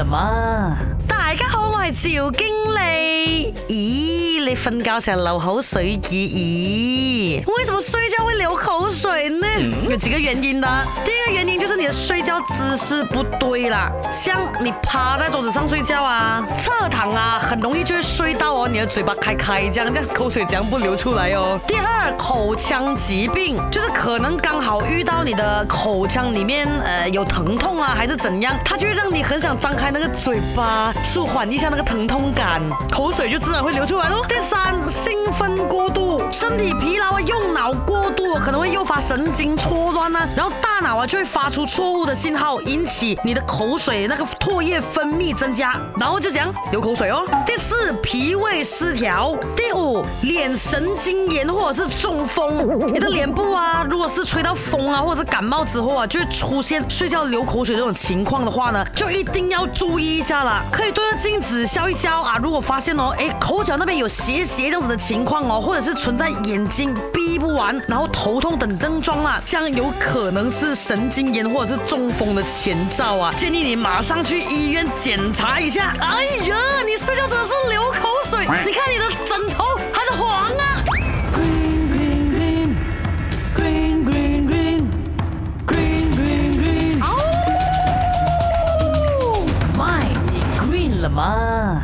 什么？系赵经理，咦？你瞓觉成流口水嘅咦？为什么睡觉会流口水呢？有几个原因的。第一个原因就是你的睡觉姿势不对啦，像你趴在桌子上睡觉啊，侧躺啊，很容易就会睡到哦，你的嘴巴开开，这样，这样口水样不流出来哦。第二，口腔疾病，就是可能刚好遇到你的口腔里面，呃有疼痛啊，还是怎样，它就会让你很想张开那个嘴巴，舒缓一下。那疼痛感，口水就自然会流出来喽。第三，兴奋过度，身体疲劳用脑过度。可能会诱发神经错乱呢，然后大脑啊就会发出错误的信号，引起你的口水那个唾液分泌增加，然后就样流口水哦。第四，脾胃失调；第五，脸神经炎或者是中风。你的脸部啊，如果是吹到风啊，或者是感冒之后啊，就会出现睡觉流口水这种情况的话呢，就一定要注意一下了。可以对着镜子消一消啊，如果发现哦，哎，口角那边有斜斜这样子的情况哦，或者是存在眼睛闭不完，然后。头痛等症状了，像有可能是神经炎或者是中风的前兆啊，建议你马上去医院检查一下。哎呀，你睡觉真的是流口水，你看你的枕头还是黄啊。Green Green Green Green Green Green Green Green Green，你 green 了吗？